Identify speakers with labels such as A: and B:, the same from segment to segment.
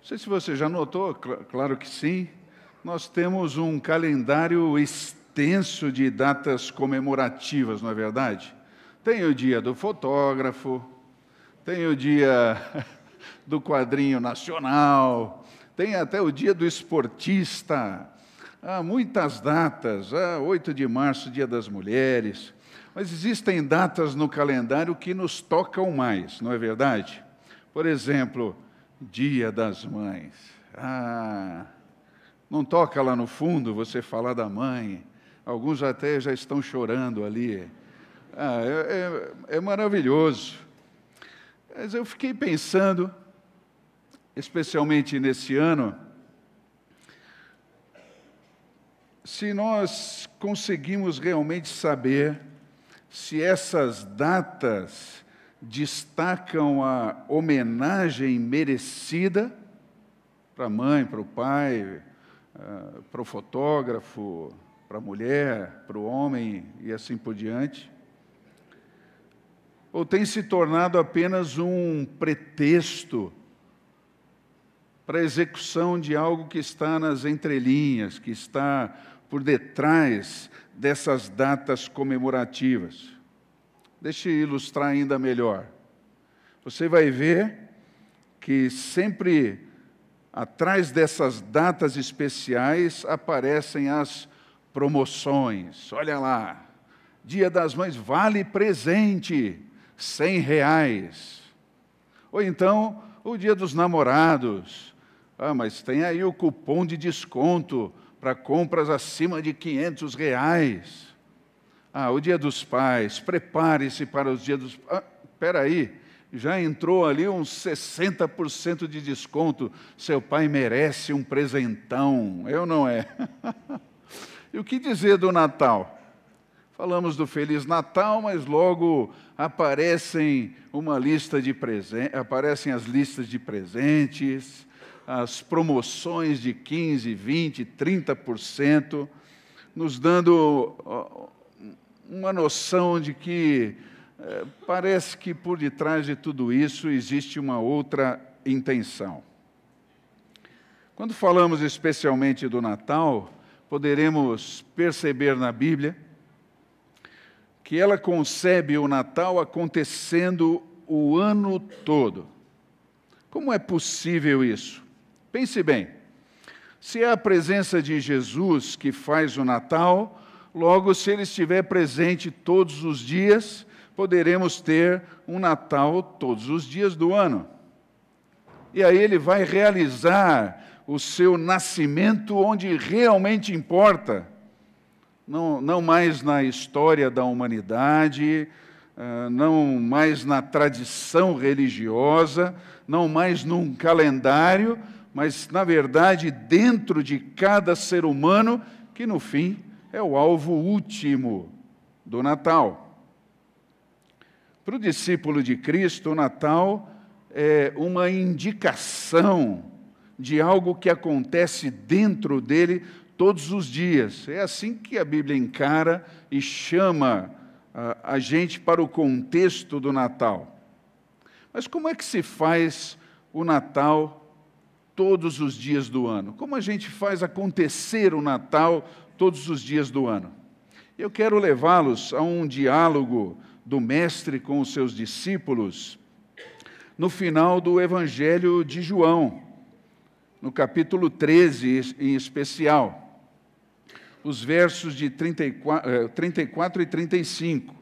A: Não sei se você já notou, cl claro que sim, nós temos um calendário extenso de datas comemorativas, não é verdade? Tem o dia do fotógrafo, tem o dia do quadrinho nacional, tem até o dia do esportista. Há muitas datas, há 8 de março, dia das mulheres. Mas existem datas no calendário que nos tocam mais, não é verdade? Por exemplo, Dia das Mães. Ah, não toca lá no fundo você falar da mãe. Alguns até já estão chorando ali. Ah, é, é, é maravilhoso. Mas eu fiquei pensando, especialmente nesse ano, se nós conseguimos realmente saber se essas datas destacam a homenagem merecida para a mãe, para o pai, ah, para o fotógrafo, para a mulher, para o homem e assim por diante, ou tem se tornado apenas um pretexto para a execução de algo que está nas entrelinhas, que está por detrás dessas datas comemorativas. Deixe ilustrar ainda melhor. Você vai ver que sempre atrás dessas datas especiais aparecem as promoções. Olha lá, Dia das Mães vale presente, cem reais. Ou então o Dia dos Namorados. Ah, mas tem aí o cupom de desconto para compras acima de 500 reais. Ah, o dia dos pais, prepare-se para os dias dos... Ah, aí, já entrou ali uns 60% de desconto. Seu pai merece um presentão, eu não é? e o que dizer do Natal? Falamos do Feliz Natal, mas logo aparecem uma lista de presentes, aparecem as listas de presentes, as promoções de 15, 20, 30%, nos dando uma noção de que é, parece que por detrás de tudo isso existe uma outra intenção. Quando falamos especialmente do Natal, poderemos perceber na Bíblia que ela concebe o Natal acontecendo o ano todo. Como é possível isso? Pense bem, se é a presença de Jesus que faz o Natal, logo, se ele estiver presente todos os dias, poderemos ter um Natal todos os dias do ano. E aí ele vai realizar o seu nascimento onde realmente importa, não, não mais na história da humanidade, ah, não mais na tradição religiosa, não mais num calendário, mas, na verdade, dentro de cada ser humano, que no fim é o alvo último do Natal. Para o discípulo de Cristo, o Natal é uma indicação de algo que acontece dentro dele todos os dias. É assim que a Bíblia encara e chama a, a gente para o contexto do Natal. Mas como é que se faz o Natal todos os dias do ano? Como a gente faz acontecer o Natal todos os dias do ano? Eu quero levá-los a um diálogo do Mestre com os seus discípulos no final do Evangelho de João, no capítulo 13 em especial, os versos de 34, 34 eh, e 35.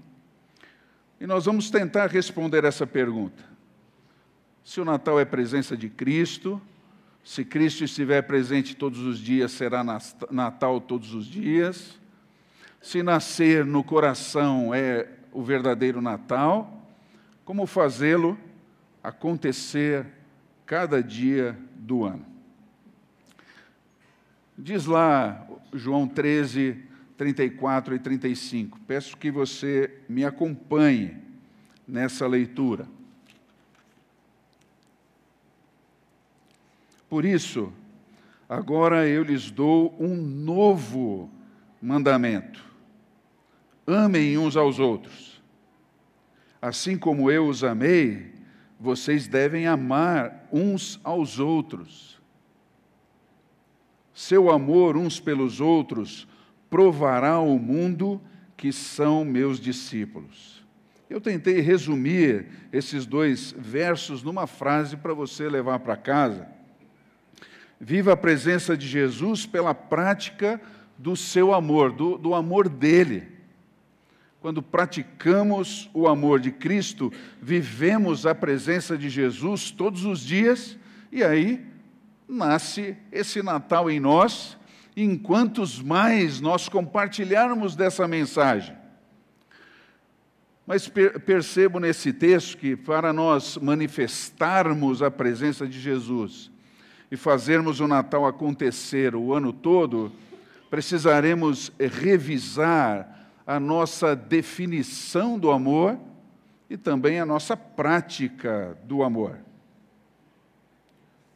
A: E nós vamos tentar responder essa pergunta. Se o Natal é presença de Cristo, se Cristo estiver presente todos os dias, será Natal todos os dias. Se nascer no coração é o verdadeiro Natal, como fazê-lo acontecer cada dia do ano? Diz lá João 13, 34 e 35. Peço que você me acompanhe nessa leitura. Por isso, agora eu lhes dou um novo mandamento: amem uns aos outros. Assim como eu os amei, vocês devem amar uns aos outros. Seu amor uns pelos outros provará ao mundo que são meus discípulos. Eu tentei resumir esses dois versos numa frase para você levar para casa. Viva a presença de Jesus pela prática do seu amor, do, do amor dele. Quando praticamos o amor de Cristo, vivemos a presença de Jesus todos os dias, e aí nasce esse Natal em nós, enquanto mais nós compartilharmos dessa mensagem. Mas percebo nesse texto que para nós manifestarmos a presença de Jesus e fazermos o Natal acontecer o ano todo, precisaremos revisar a nossa definição do amor e também a nossa prática do amor.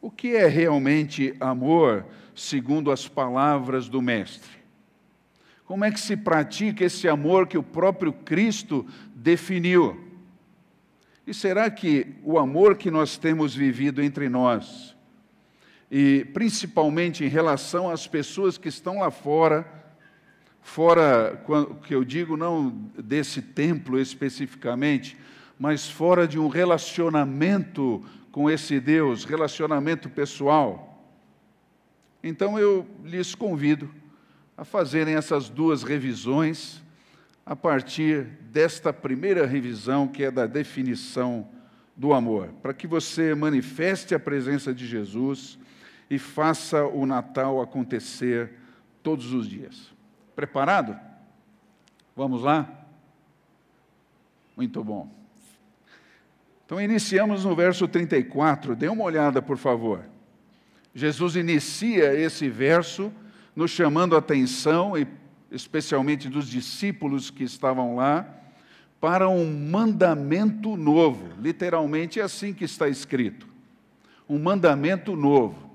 A: O que é realmente amor, segundo as palavras do Mestre? Como é que se pratica esse amor que o próprio Cristo definiu? E será que o amor que nós temos vivido entre nós, e principalmente em relação às pessoas que estão lá fora, fora, que eu digo não desse templo especificamente, mas fora de um relacionamento com esse Deus, relacionamento pessoal. Então eu lhes convido a fazerem essas duas revisões a partir desta primeira revisão, que é da definição do amor, para que você manifeste a presença de Jesus e faça o Natal acontecer todos os dias. Preparado? Vamos lá? Muito bom. Então, iniciamos no verso 34. Dê uma olhada, por favor. Jesus inicia esse verso nos chamando a atenção, especialmente dos discípulos que estavam lá, para um mandamento novo. Literalmente é assim que está escrito. Um mandamento novo.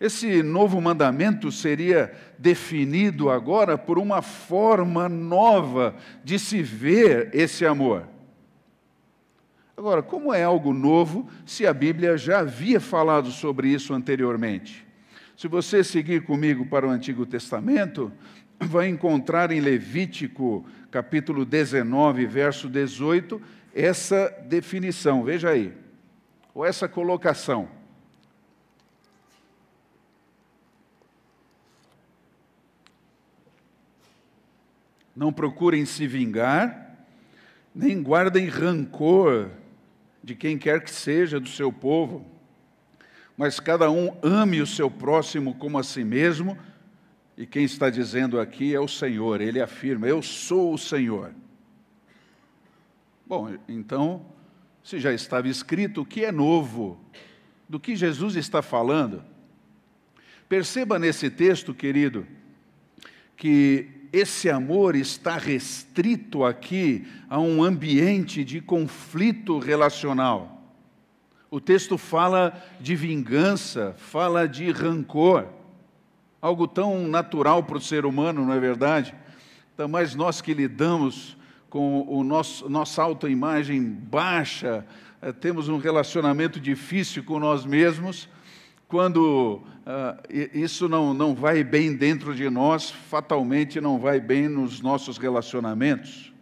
A: Esse novo mandamento seria definido agora por uma forma nova de se ver esse amor. Agora, como é algo novo se a Bíblia já havia falado sobre isso anteriormente? Se você seguir comigo para o Antigo Testamento, vai encontrar em Levítico, capítulo 19, verso 18, essa definição. Veja aí, ou essa colocação. Não procurem se vingar, nem guardem rancor de quem quer que seja do seu povo, mas cada um ame o seu próximo como a si mesmo. E quem está dizendo aqui é o Senhor, ele afirma: Eu sou o Senhor. Bom, então, se já estava escrito, o que é novo? Do que Jesus está falando? Perceba nesse texto, querido, que esse amor está restrito aqui a um ambiente de conflito relacional. O texto fala de vingança, fala de rancor, algo tão natural para o ser humano, não é verdade? Então, mas nós que lidamos com o nosso, nossa autoimagem baixa, eh, temos um relacionamento difícil com nós mesmos, quando uh, isso não, não vai bem dentro de nós, fatalmente não vai bem nos nossos relacionamentos.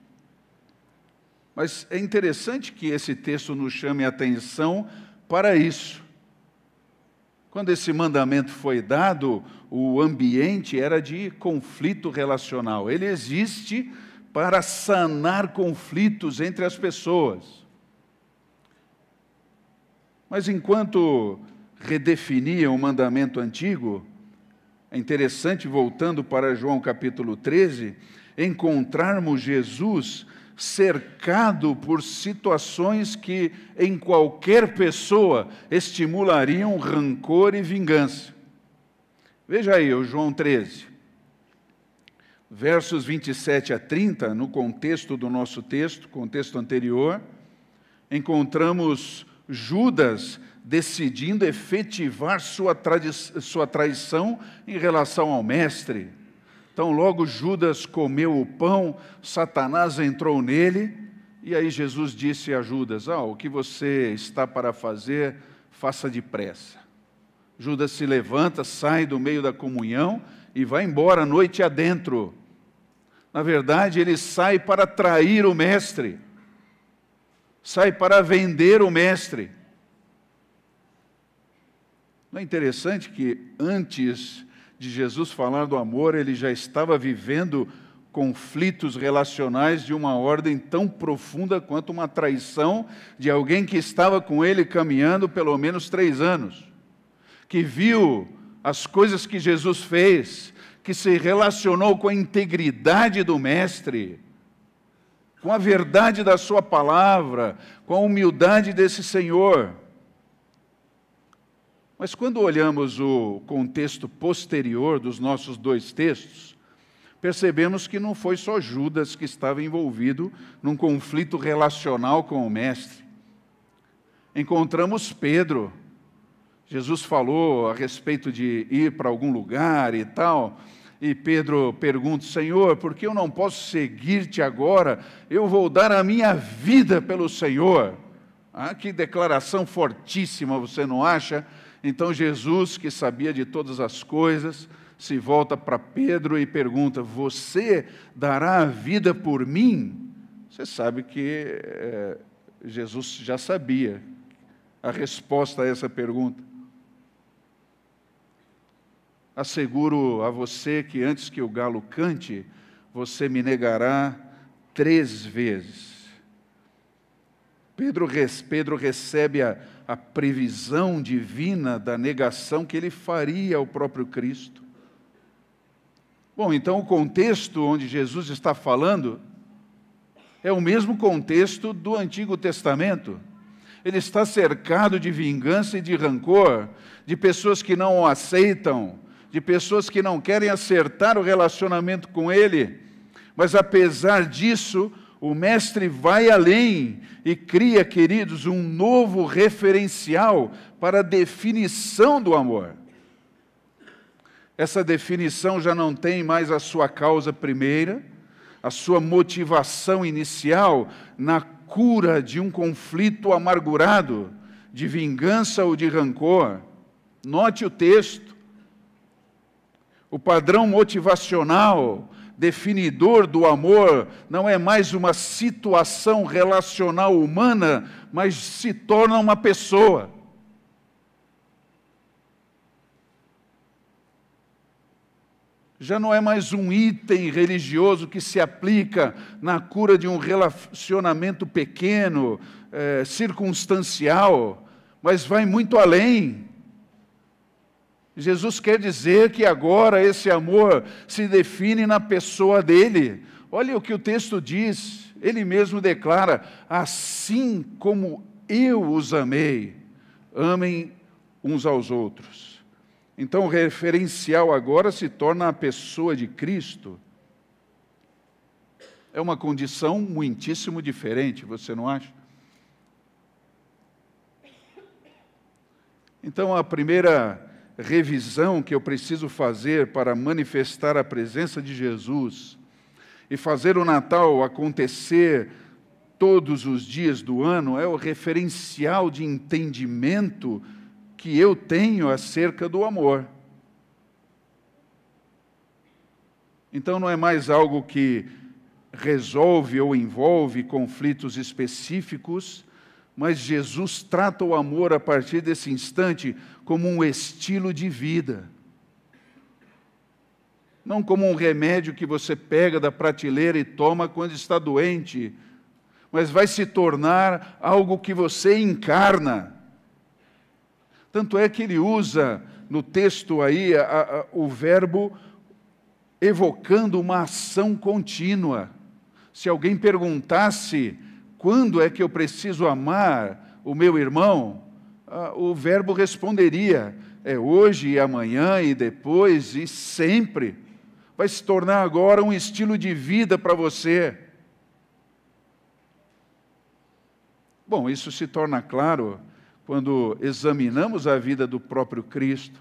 A: Mas é interessante que esse texto nos chame a atenção para isso. Quando esse mandamento foi dado, o ambiente era de conflito relacional. Ele existe para sanar conflitos entre as pessoas. Mas enquanto redefinia o mandamento antigo, é interessante, voltando para João capítulo 13, encontrarmos Jesus cercado por situações que em qualquer pessoa estimulariam rancor e vingança. Veja aí, o João 13, versos 27 a 30, no contexto do nosso texto, contexto anterior, encontramos Judas decidindo efetivar sua, sua traição em relação ao Mestre. Então, logo Judas comeu o pão, Satanás entrou nele E aí Jesus disse a Judas: ah, O que você está para fazer, faça depressa. Judas se levanta, sai do meio da comunhão e vai embora noite adentro. Na verdade, ele sai para trair o Mestre, sai para vender o Mestre. Não é interessante que antes de Jesus falar do amor, ele já estava vivendo conflitos relacionais de uma ordem tão profunda quanto uma traição de alguém que estava com ele caminhando pelo menos três anos, que viu as coisas que Jesus fez, que se relacionou com a integridade do Mestre, com a verdade da Sua palavra, com a humildade desse Senhor. Mas quando olhamos o contexto posterior dos nossos dois textos, percebemos que não foi só Judas que estava envolvido num conflito relacional com o Mestre. Encontramos Pedro. Jesus falou a respeito de ir para algum lugar e tal. E Pedro pergunta: Senhor, por que eu não posso seguir-te agora? Eu vou dar a minha vida pelo Senhor. Ah, que declaração fortíssima, você não acha? Então Jesus, que sabia de todas as coisas, se volta para Pedro e pergunta: Você dará a vida por mim? Você sabe que é, Jesus já sabia a resposta a essa pergunta. Asseguro a você que antes que o galo cante, você me negará três vezes. Pedro, Pedro recebe a, a previsão divina da negação que ele faria ao próprio Cristo. Bom, então o contexto onde Jesus está falando é o mesmo contexto do Antigo Testamento. Ele está cercado de vingança e de rancor, de pessoas que não o aceitam, de pessoas que não querem acertar o relacionamento com ele. Mas apesar disso, o Mestre vai além e cria, queridos, um novo referencial para a definição do amor. Essa definição já não tem mais a sua causa primeira, a sua motivação inicial na cura de um conflito amargurado, de vingança ou de rancor. Note o texto. O padrão motivacional definidor do amor não é mais uma situação relacional humana, mas se torna uma pessoa. Já não é mais um item religioso que se aplica na cura de um relacionamento pequeno, é, circunstancial, mas vai muito além. Jesus quer dizer que agora esse amor se define na pessoa dele. Olha o que o texto diz, ele mesmo declara: assim como eu os amei, amem uns aos outros. Então o referencial agora se torna a pessoa de Cristo. É uma condição muitíssimo diferente, você não acha? Então a primeira revisão que eu preciso fazer para manifestar a presença de Jesus e fazer o Natal acontecer todos os dias do ano é o referencial de entendimento que eu tenho acerca do amor. Então não é mais algo que resolve ou envolve conflitos específicos, mas Jesus trata o amor a partir desse instante como um estilo de vida. Não como um remédio que você pega da prateleira e toma quando está doente, mas vai se tornar algo que você encarna. Tanto é que ele usa no texto aí a, a, o verbo evocando uma ação contínua. Se alguém perguntasse quando é que eu preciso amar o meu irmão? Ah, o verbo responderia: é hoje e amanhã e depois e sempre. Vai se tornar agora um estilo de vida para você. Bom, isso se torna claro quando examinamos a vida do próprio Cristo.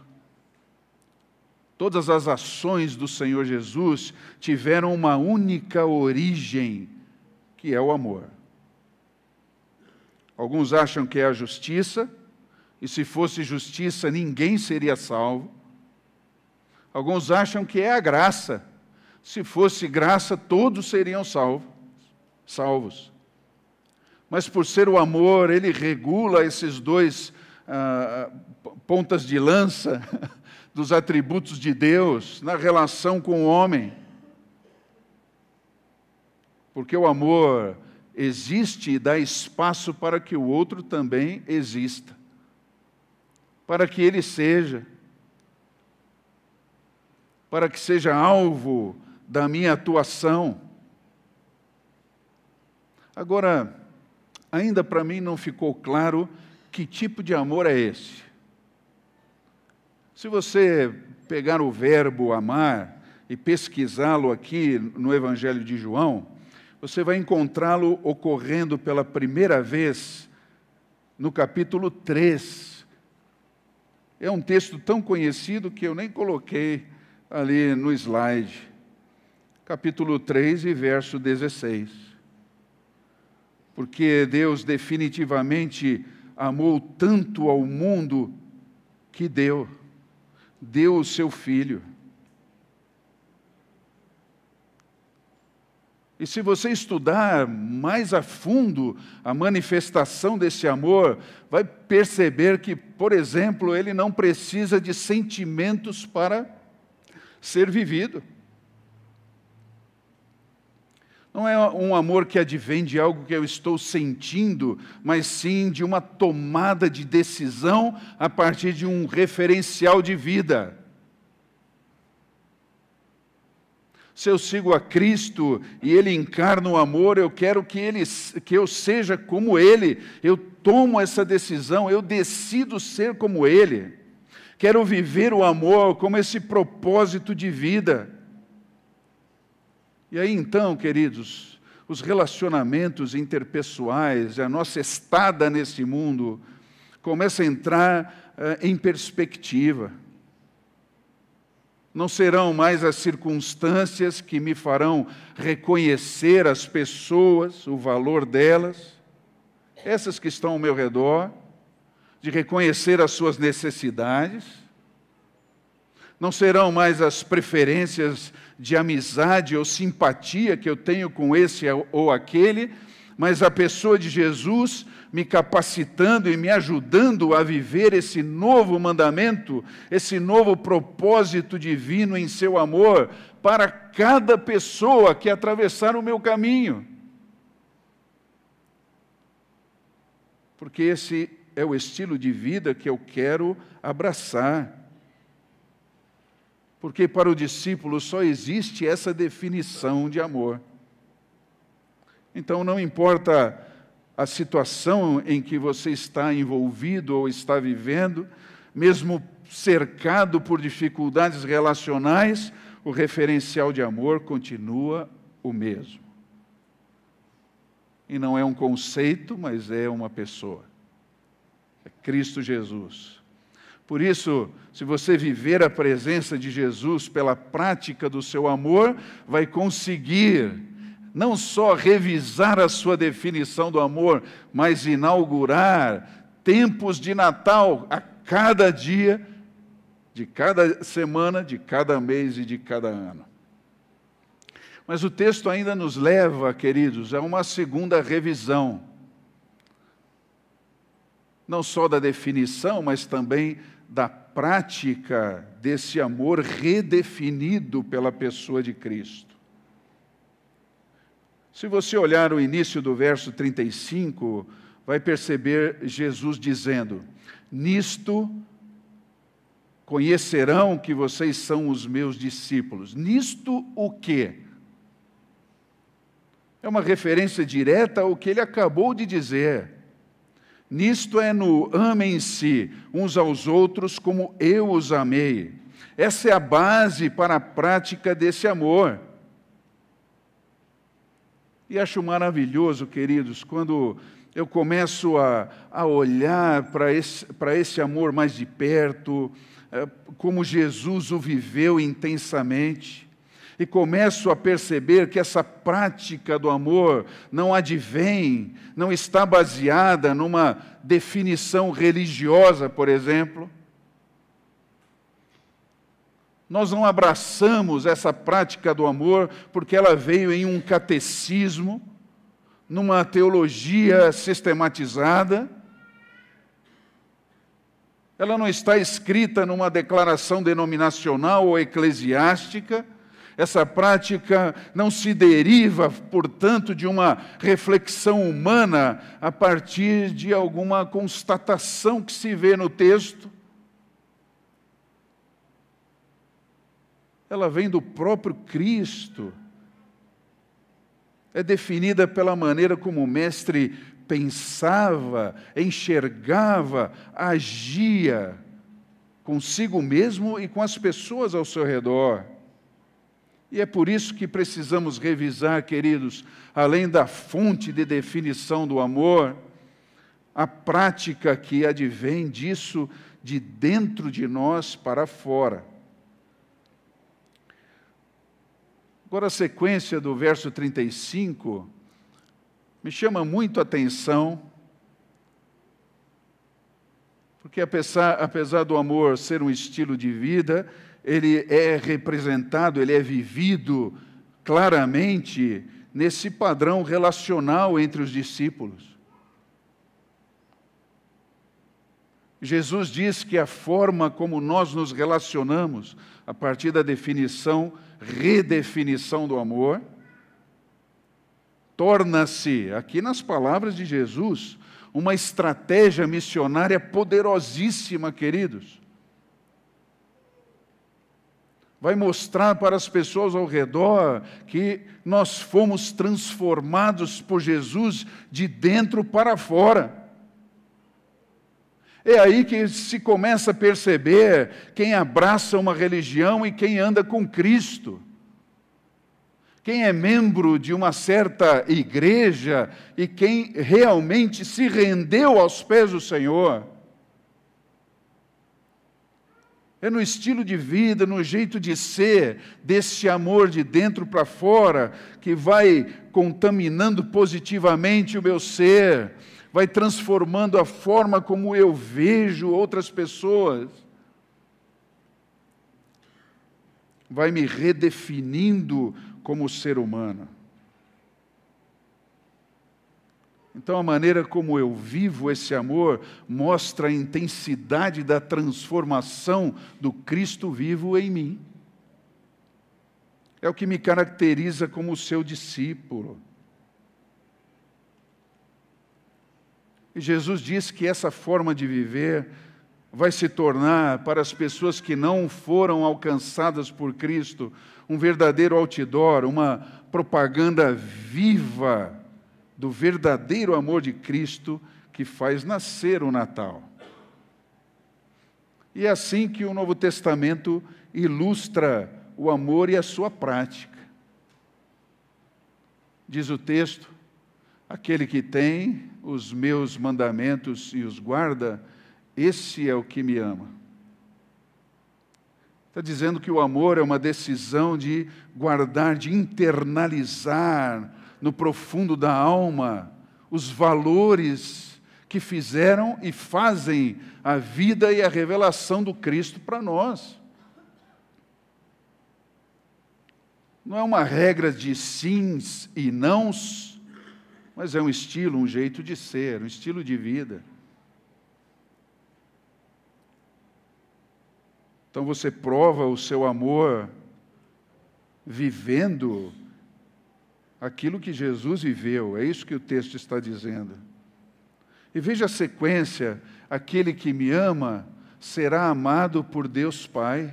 A: Todas as ações do Senhor Jesus tiveram uma única origem, que é o amor. Alguns acham que é a justiça, e se fosse justiça ninguém seria salvo. Alguns acham que é a graça. Se fosse graça, todos seriam salvos. salvos. Mas por ser o amor, ele regula esses dois ah, pontas de lança dos atributos de Deus na relação com o homem. Porque o amor existe e dá espaço para que o outro também exista, para que ele seja, para que seja alvo da minha atuação. Agora, ainda para mim não ficou claro que tipo de amor é esse. Se você pegar o verbo amar e pesquisá-lo aqui no Evangelho de João, você vai encontrá-lo ocorrendo pela primeira vez no capítulo 3. É um texto tão conhecido que eu nem coloquei ali no slide. Capítulo 3 e verso 16. Porque Deus definitivamente amou tanto ao mundo que deu, deu o seu filho. E se você estudar mais a fundo a manifestação desse amor, vai perceber que, por exemplo, ele não precisa de sentimentos para ser vivido. Não é um amor que advém de algo que eu estou sentindo, mas sim de uma tomada de decisão a partir de um referencial de vida. Se eu sigo a Cristo e Ele encarna o amor, eu quero que, ele, que eu seja como Ele. Eu tomo essa decisão, eu decido ser como Ele. Quero viver o amor como esse propósito de vida. E aí então, queridos, os relacionamentos interpessoais, a nossa estada nesse mundo, começa a entrar uh, em perspectiva. Não serão mais as circunstâncias que me farão reconhecer as pessoas, o valor delas, essas que estão ao meu redor, de reconhecer as suas necessidades. Não serão mais as preferências de amizade ou simpatia que eu tenho com esse ou aquele, mas a pessoa de Jesus me capacitando e me ajudando a viver esse novo mandamento, esse novo propósito divino em seu amor para cada pessoa que atravessar o meu caminho. Porque esse é o estilo de vida que eu quero abraçar. Porque para o discípulo só existe essa definição de amor. Então não importa a situação em que você está envolvido ou está vivendo, mesmo cercado por dificuldades relacionais, o referencial de amor continua o mesmo. E não é um conceito, mas é uma pessoa. É Cristo Jesus. Por isso, se você viver a presença de Jesus pela prática do seu amor, vai conseguir não só revisar a sua definição do amor, mas inaugurar tempos de Natal a cada dia, de cada semana, de cada mês e de cada ano. Mas o texto ainda nos leva, queridos, a uma segunda revisão. Não só da definição, mas também da prática desse amor redefinido pela pessoa de Cristo. Se você olhar o início do verso 35, vai perceber Jesus dizendo: Nisto conhecerão que vocês são os meus discípulos. Nisto o quê? É uma referência direta ao que ele acabou de dizer. Nisto é no amem-se uns aos outros como eu os amei. Essa é a base para a prática desse amor. E acho maravilhoso, queridos, quando eu começo a, a olhar para esse, esse amor mais de perto, é, como Jesus o viveu intensamente. e começo a perceber que essa prática do amor não advém, não está baseada numa definição religiosa, por exemplo. Nós não abraçamos essa prática do amor porque ela veio em um catecismo, numa teologia sistematizada. Ela não está escrita numa declaração denominacional ou eclesiástica essa prática não se deriva, portanto, de uma reflexão humana a partir de alguma constatação que se vê no texto. Ela vem do próprio Cristo. É definida pela maneira como o Mestre pensava, enxergava, agia consigo mesmo e com as pessoas ao seu redor. E é por isso que precisamos revisar, queridos, além da fonte de definição do amor, a prática que advém disso de dentro de nós para fora. Agora, a sequência do verso 35 me chama muito a atenção, porque apesar, apesar do amor ser um estilo de vida, ele é representado, ele é vivido claramente nesse padrão relacional entre os discípulos. Jesus diz que a forma como nós nos relacionamos, a partir da definição, redefinição do amor, torna-se, aqui nas palavras de Jesus, uma estratégia missionária poderosíssima, queridos vai mostrar para as pessoas ao redor que nós fomos transformados por Jesus de dentro para fora. É aí que se começa a perceber quem abraça uma religião e quem anda com Cristo. Quem é membro de uma certa igreja e quem realmente se rendeu aos pés do Senhor. É no estilo de vida, no jeito de ser, desse amor de dentro para fora, que vai contaminando positivamente o meu ser, vai transformando a forma como eu vejo outras pessoas, vai me redefinindo como ser humano. Então, a maneira como eu vivo esse amor mostra a intensidade da transformação do Cristo vivo em mim. É o que me caracteriza como seu discípulo. E Jesus diz que essa forma de viver vai se tornar, para as pessoas que não foram alcançadas por Cristo, um verdadeiro outdoor, uma propaganda viva do verdadeiro amor de Cristo que faz nascer o Natal. E é assim que o Novo Testamento ilustra o amor e a sua prática. Diz o texto: aquele que tem os meus mandamentos e os guarda, esse é o que me ama. Está dizendo que o amor é uma decisão de guardar, de internalizar no profundo da alma os valores que fizeram e fazem a vida e a revelação do Cristo para nós. Não é uma regra de sims e nãos, mas é um estilo, um jeito de ser, um estilo de vida. Então você prova o seu amor vivendo aquilo que Jesus viveu, é isso que o texto está dizendo. E veja a sequência: aquele que me ama será amado por Deus Pai.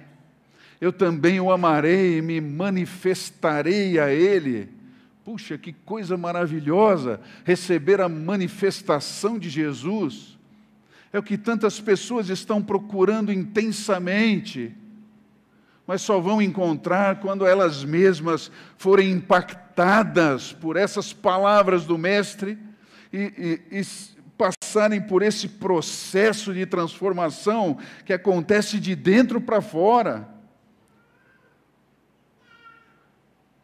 A: Eu também o amarei e me manifestarei a Ele. Puxa, que coisa maravilhosa receber a manifestação de Jesus. É o que tantas pessoas estão procurando intensamente mas só vão encontrar quando elas mesmas forem impactadas por essas palavras do Mestre e, e, e passarem por esse processo de transformação que acontece de dentro para fora.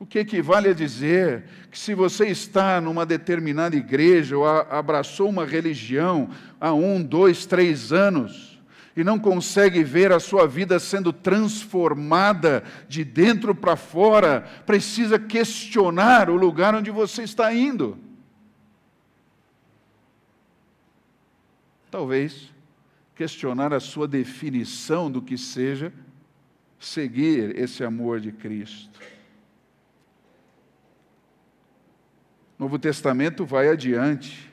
A: O que equivale a dizer que se você está numa determinada igreja ou abraçou uma religião há um, dois, três anos e não consegue ver a sua vida sendo transformada de dentro para fora, precisa questionar o lugar onde você está indo. Talvez questionar a sua definição do que seja seguir esse amor de Cristo. O Novo Testamento vai adiante.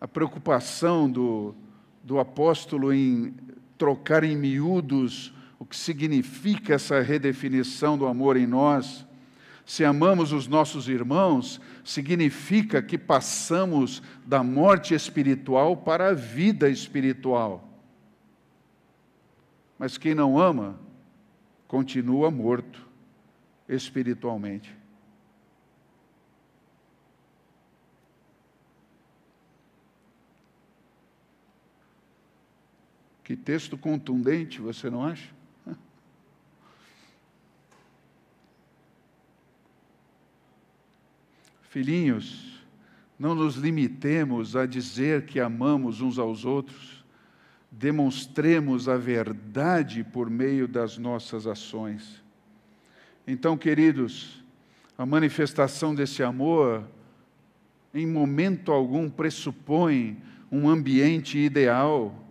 A: A preocupação do, do apóstolo em trocar em miúdos o que significa essa redefinição do amor em nós. Se amamos os nossos irmãos, significa que passamos da morte espiritual para a vida espiritual. Mas quem não ama, continua morto espiritualmente. Que texto contundente, você não acha? Filhinhos, não nos limitemos a dizer que amamos uns aos outros, demonstremos a verdade por meio das nossas ações. Então, queridos, a manifestação desse amor, em momento algum, pressupõe um ambiente ideal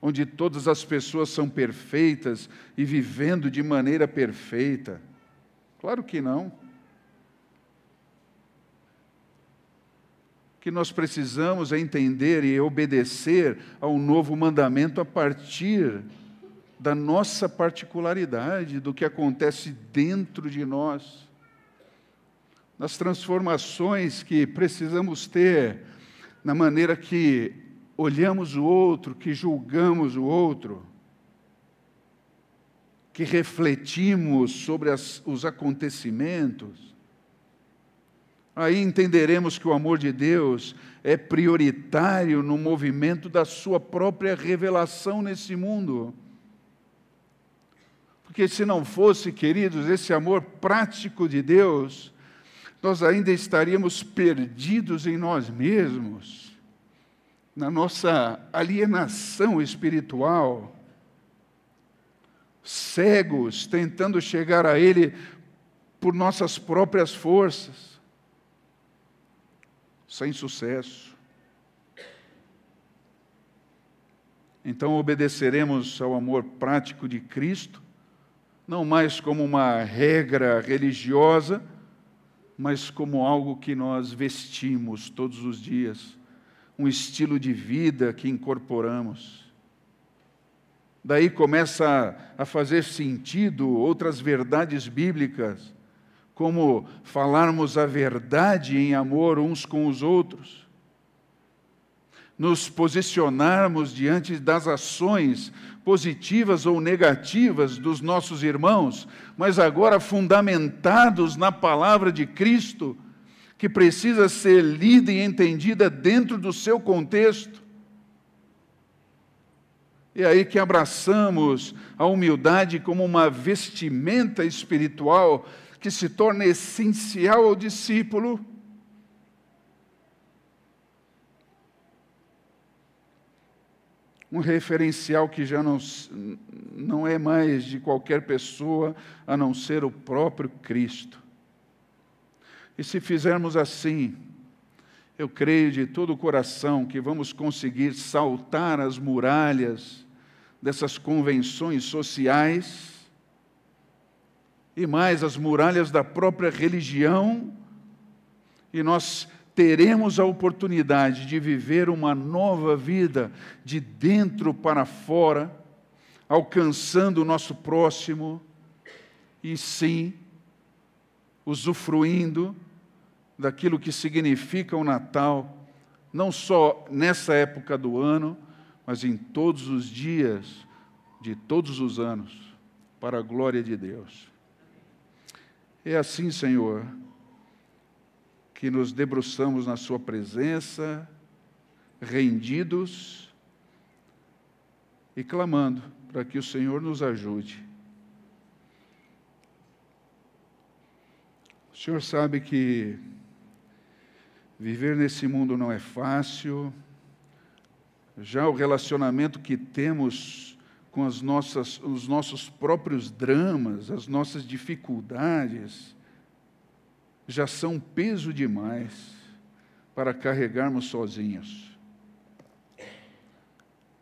A: onde todas as pessoas são perfeitas e vivendo de maneira perfeita? Claro que não. que nós precisamos é entender e obedecer ao novo mandamento a partir da nossa particularidade, do que acontece dentro de nós, das transformações que precisamos ter na maneira que olhamos o outro, que julgamos o outro, que refletimos sobre as, os acontecimentos, aí entenderemos que o amor de Deus é prioritário no movimento da sua própria revelação nesse mundo. Porque se não fosse, queridos, esse amor prático de Deus, nós ainda estaríamos perdidos em nós mesmos na nossa alienação espiritual, cegos, tentando chegar a Ele por nossas próprias forças, sem sucesso. Então obedeceremos ao amor prático de Cristo, não mais como uma regra religiosa, mas como algo que nós vestimos todos os dias um estilo de vida que incorporamos. Daí começa a fazer sentido outras verdades bíblicas, como falarmos a verdade em amor uns com os outros, nos posicionarmos diante das ações positivas ou negativas dos nossos irmãos, mas agora fundamentados na palavra de Cristo que precisa ser lida e entendida dentro do seu contexto. E aí que abraçamos a humildade como uma vestimenta espiritual que se torna essencial ao discípulo. Um referencial que já não, não é mais de qualquer pessoa a não ser o próprio Cristo. E se fizermos assim, eu creio de todo o coração que vamos conseguir saltar as muralhas dessas convenções sociais e mais as muralhas da própria religião, e nós teremos a oportunidade de viver uma nova vida de dentro para fora, alcançando o nosso próximo e sim usufruindo daquilo que significa o Natal, não só nessa época do ano, mas em todos os dias de todos os anos, para a glória de Deus. É assim, Senhor, que nos debruçamos na Sua presença, rendidos e clamando para que o Senhor nos ajude O Senhor sabe que viver nesse mundo não é fácil, já o relacionamento que temos com as nossas, os nossos próprios dramas, as nossas dificuldades, já são peso demais para carregarmos sozinhos.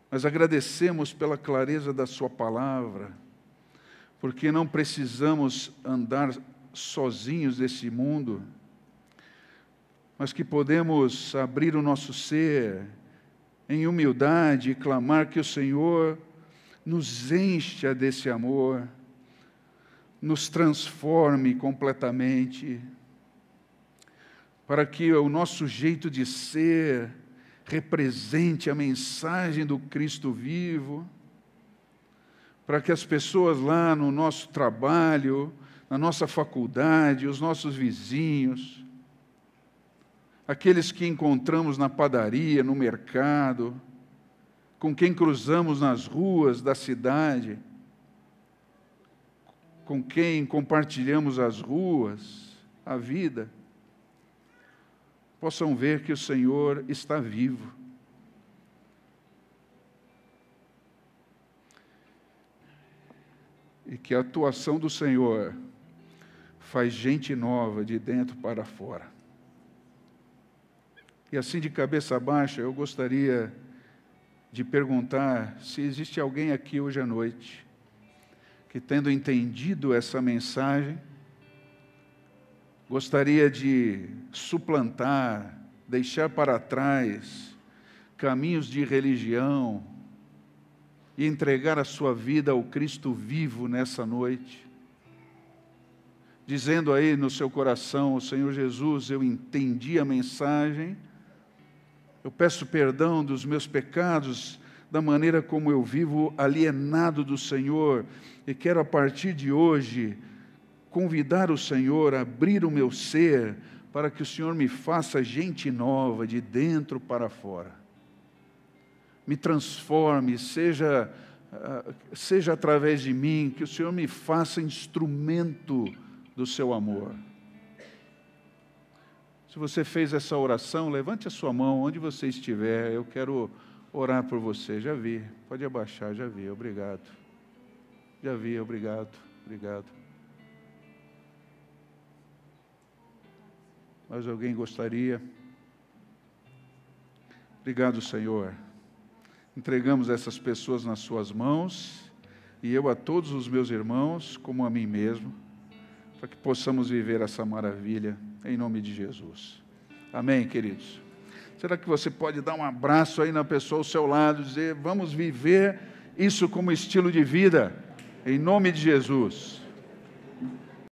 A: Mas agradecemos pela clareza da Sua palavra, porque não precisamos andar sozinhos nesse mundo, mas que podemos abrir o nosso ser em humildade e clamar que o Senhor nos encha desse amor, nos transforme completamente, para que o nosso jeito de ser represente a mensagem do Cristo vivo, para que as pessoas lá no nosso trabalho, na nossa faculdade, os nossos vizinhos, aqueles que encontramos na padaria, no mercado, com quem cruzamos nas ruas da cidade, com quem compartilhamos as ruas, a vida, possam ver que o Senhor está vivo. E que a atuação do Senhor faz gente nova de dentro para fora. E assim, de cabeça baixa, eu gostaria de perguntar se existe alguém aqui hoje à noite que, tendo entendido essa mensagem, gostaria de suplantar, deixar para trás caminhos de religião e entregar a sua vida ao Cristo vivo nessa noite, dizendo aí no seu coração: Senhor Jesus, eu entendi a mensagem eu peço perdão dos meus pecados, da maneira como eu vivo alienado do Senhor, e quero a partir de hoje convidar o Senhor a abrir o meu ser para que o Senhor me faça gente nova, de dentro para fora. Me transforme, seja, ah, seja através de mim, que o Senhor me faça instrumento do seu amor. Se você fez essa oração, levante a sua mão onde você estiver. Eu quero orar por você. Já vi. Pode abaixar, já vi. Obrigado. Já vi, obrigado. Obrigado. Mais alguém gostaria? Obrigado, Senhor. Entregamos essas pessoas nas Suas mãos e eu a todos os meus irmãos, como a mim mesmo, para que possamos viver essa maravilha em nome de Jesus. Amém, queridos? Será que você pode dar um abraço aí na pessoa ao seu lado, dizer, vamos viver isso como estilo de vida, em nome de Jesus?